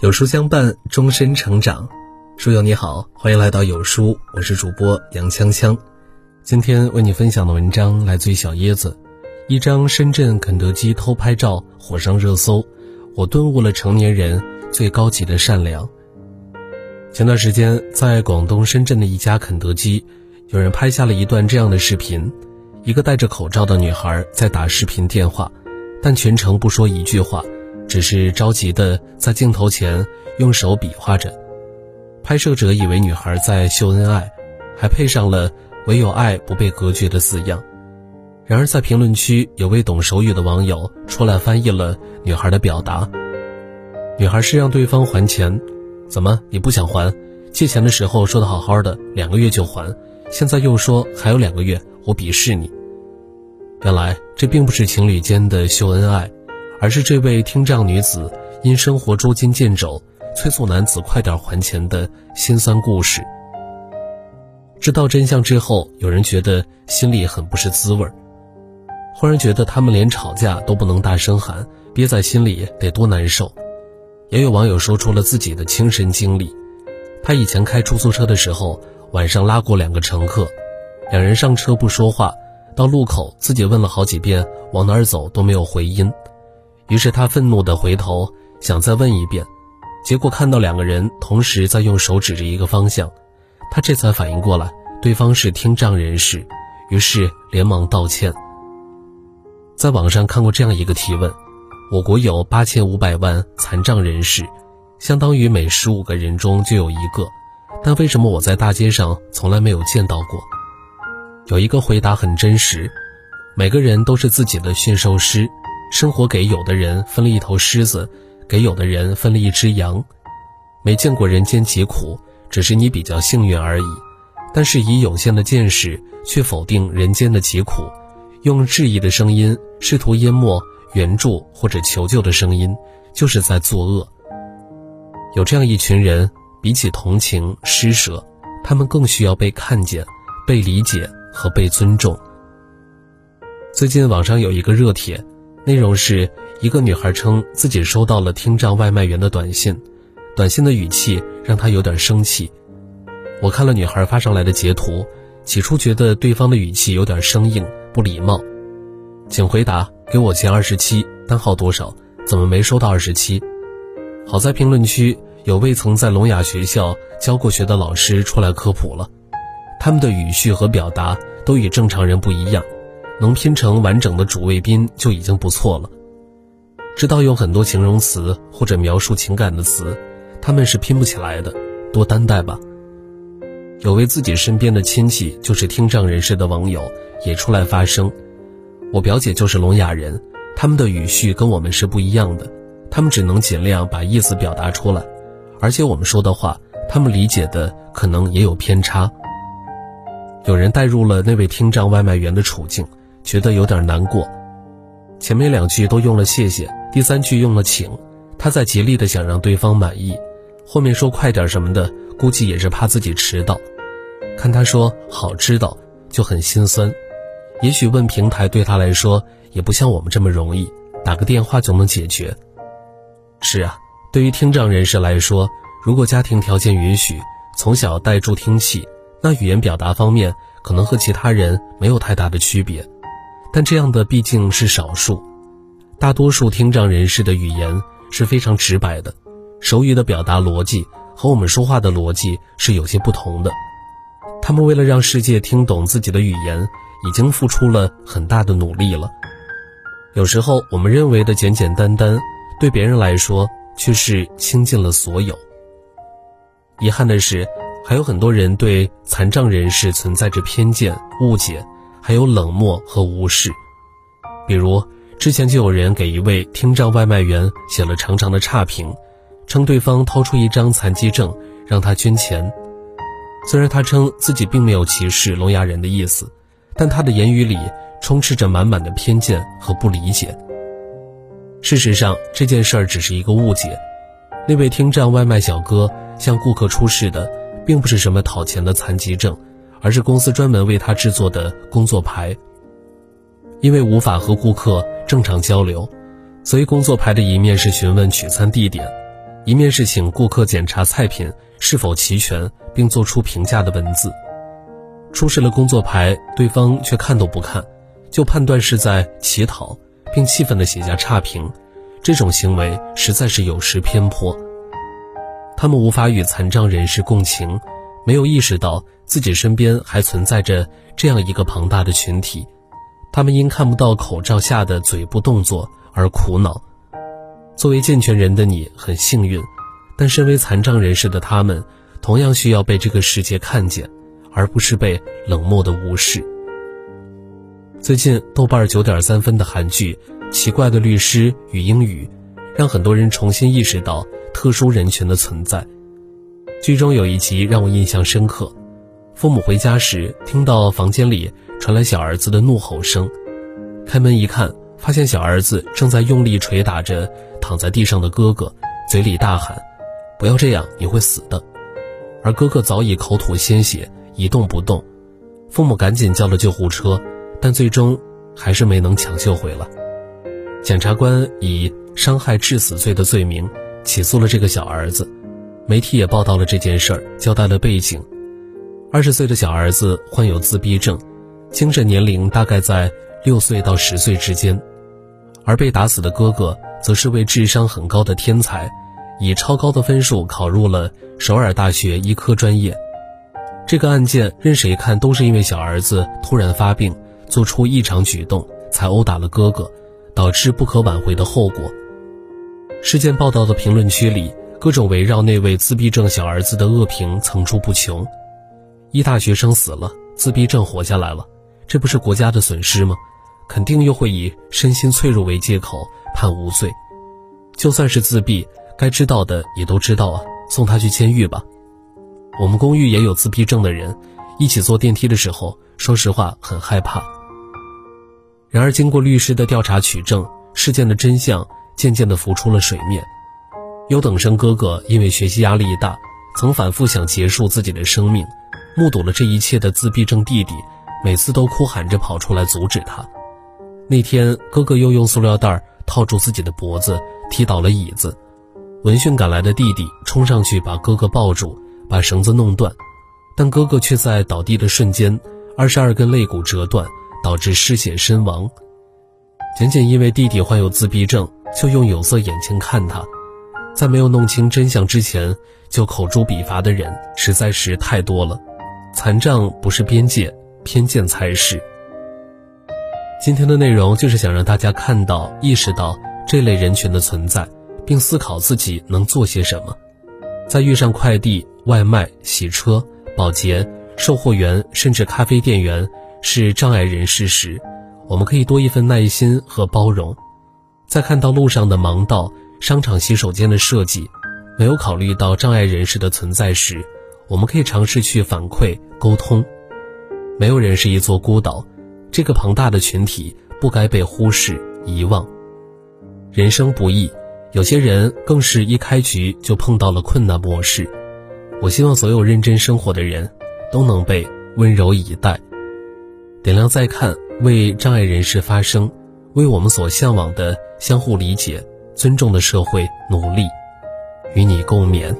有书相伴，终身成长。书友你好，欢迎来到有书，我是主播杨锵锵。今天为你分享的文章来自于小椰子。一张深圳肯德基偷拍照火上热搜，我顿悟了成年人最高级的善良。前段时间，在广东深圳的一家肯德基，有人拍下了一段这样的视频：一个戴着口罩的女孩在打视频电话，但全程不说一句话。只是着急的在镜头前用手比划着，拍摄者以为女孩在秀恩爱，还配上了“唯有爱不被隔绝”的字样。然而在评论区，有位懂手语的网友出来翻译了女孩的表达。女孩是让对方还钱，怎么你不想还？借钱的时候说的好好的，两个月就还，现在又说还有两个月，我鄙视你。原来这并不是情侣间的秀恩爱。而是这位听障女子因生活捉襟见肘，催促男子快点还钱的心酸故事。知道真相之后，有人觉得心里很不是滋味儿，忽然觉得他们连吵架都不能大声喊，憋在心里得多难受。也有网友说出了自己的亲身经历：他以前开出租车的时候，晚上拉过两个乘客，两人上车不说话，到路口自己问了好几遍往哪儿走都没有回音。于是他愤怒地回头想再问一遍，结果看到两个人同时在用手指着一个方向，他这才反应过来对方是听障人士，于是连忙道歉。在网上看过这样一个提问：我国有八千五百万残障人士，相当于每十五个人中就有一个，但为什么我在大街上从来没有见到过？有一个回答很真实：每个人都是自己的驯兽师。生活给有的人分了一头狮子，给有的人分了一只羊。没见过人间疾苦，只是你比较幸运而已。但是以有限的见识去否定人间的疾苦，用质疑的声音试图淹没援助或者求救的声音，就是在作恶。有这样一群人，比起同情施舍，他们更需要被看见、被理解和被尊重。最近网上有一个热帖。内容是一个女孩称自己收到了听障外卖员的短信，短信的语气让她有点生气。我看了女孩发上来的截图，起初觉得对方的语气有点生硬、不礼貌。请回答，给我钱二十七，单号多少？怎么没收到二十七？好在评论区有未曾在聋哑学校教过学的老师出来科普了，他们的语序和表达都与正常人不一样。能拼成完整的主谓宾就已经不错了。知道有很多形容词或者描述情感的词，他们是拼不起来的，多担待吧。有位自己身边的亲戚就是听障人士的网友也出来发声。我表姐就是聋哑人，他们的语序跟我们是不一样的，他们只能尽量把意思表达出来，而且我们说的话，他们理解的可能也有偏差。有人带入了那位听障外卖员的处境。觉得有点难过，前面两句都用了谢谢，第三句用了请，他在极力的想让对方满意，后面说快点什么的，估计也是怕自己迟到。看他说好知道，就很心酸。也许问平台对他来说也不像我们这么容易，打个电话就能解决。是啊，对于听障人士来说，如果家庭条件允许，从小带助听器，那语言表达方面可能和其他人没有太大的区别。但这样的毕竟是少数，大多数听障人士的语言是非常直白的，手语的表达逻辑和我们说话的逻辑是有些不同的。他们为了让世界听懂自己的语言，已经付出了很大的努力了。有时候我们认为的简简单单，对别人来说却是倾尽了所有。遗憾的是，还有很多人对残障人士存在着偏见、误解。还有冷漠和无视，比如之前就有人给一位听障外卖员写了长长的差评，称对方掏出一张残疾证让他捐钱。虽然他称自己并没有歧视聋哑人的意思，但他的言语里充斥着满满的偏见和不理解。事实上，这件事儿只是一个误解。那位听障外卖小哥向顾客出示的，并不是什么讨钱的残疾证。而是公司专门为他制作的工作牌。因为无法和顾客正常交流，所以工作牌的一面是询问取餐地点，一面是请顾客检查菜品是否齐全并做出评价的文字。出示了工作牌，对方却看都不看，就判断是在乞讨，并气愤地写下差评。这种行为实在是有失偏颇。他们无法与残障人士共情，没有意识到自己身边还存在着这样一个庞大的群体。他们因看不到口罩下的嘴部动作而苦恼。作为健全人的你很幸运，但身为残障人士的他们同样需要被这个世界看见。而不是被冷漠的无视。最近豆瓣九点三分的韩剧《奇怪的律师与英语》，让很多人重新意识到特殊人群的存在。剧中有一集让我印象深刻：父母回家时，听到房间里传来小儿子的怒吼声，开门一看，发现小儿子正在用力捶打着躺在地上的哥哥，嘴里大喊：“不要这样，你会死的。”而哥哥早已口吐鲜血。一动不动，父母赶紧叫了救护车，但最终还是没能抢救回来。检察官以伤害致死罪的罪名起诉了这个小儿子，媒体也报道了这件事儿，交代了背景。二十岁的小儿子患有自闭症，精神年龄大概在六岁到十岁之间，而被打死的哥哥则是位智商很高的天才，以超高的分数考入了首尔大学医科专业。这个案件任谁看都是因为小儿子突然发病，做出异常举动，才殴打了哥哥，导致不可挽回的后果。事件报道的评论区里，各种围绕那位自闭症小儿子的恶评层出不穷。一大学生死了，自闭症活下来了，这不是国家的损失吗？肯定又会以身心脆弱为借口判无罪。就算是自闭，该知道的也都知道啊，送他去监狱吧。我们公寓也有自闭症的人，一起坐电梯的时候，说实话很害怕。然而，经过律师的调查取证，事件的真相渐渐地浮出了水面。优等生哥哥因为学习压力大，曾反复想结束自己的生命。目睹了这一切的自闭症弟弟，每次都哭喊着跑出来阻止他。那天，哥哥又用塑料袋套住自己的脖子，踢倒了椅子。闻讯赶来的弟弟冲上去把哥哥抱住。把绳子弄断，但哥哥却在倒地的瞬间，二十二根肋骨折断，导致失血身亡。仅仅因为弟弟患有自闭症，就用有色眼镜看他，在没有弄清真相之前就口诛笔伐的人实在是太多了。残障不是边界，偏见才是。今天的内容就是想让大家看到、意识到这类人群的存在，并思考自己能做些什么。在遇上快递、外卖、洗车、保洁、售货员，甚至咖啡店员是障碍人士时，我们可以多一份耐心和包容；在看到路上的盲道、商场洗手间的设计没有考虑到障碍人士的存在时，我们可以尝试去反馈沟通。没有人是一座孤岛，这个庞大的群体不该被忽视、遗忘。人生不易。有些人更是一开局就碰到了困难模式。我希望所有认真生活的人，都能被温柔以待。点亮再看，为障碍人士发声，为我们所向往的相互理解、尊重的社会努力，与你共勉。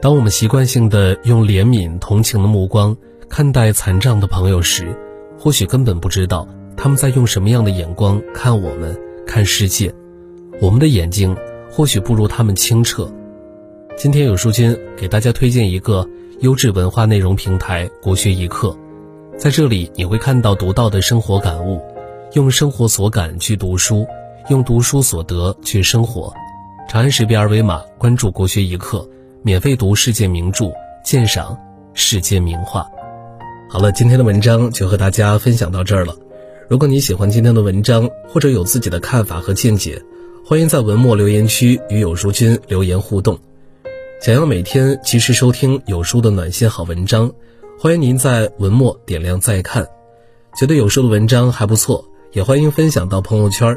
当我们习惯性的用怜悯、同情的目光看待残障的朋友时，或许根本不知道他们在用什么样的眼光看我们、看世界。我们的眼睛或许不如他们清澈。今天有书君给大家推荐一个优质文化内容平台——国学一课，在这里你会看到独到的生活感悟，用生活所感去读书，用读书所得去生活。长按识别二维码关注国学一课，免费读世界名著，鉴赏世界名画。好了，今天的文章就和大家分享到这儿了。如果你喜欢今天的文章，或者有自己的看法和见解，欢迎在文末留言区与有书君留言互动。想要每天及时收听有书的暖心好文章，欢迎您在文末点亮再看。觉得有书的文章还不错，也欢迎分享到朋友圈。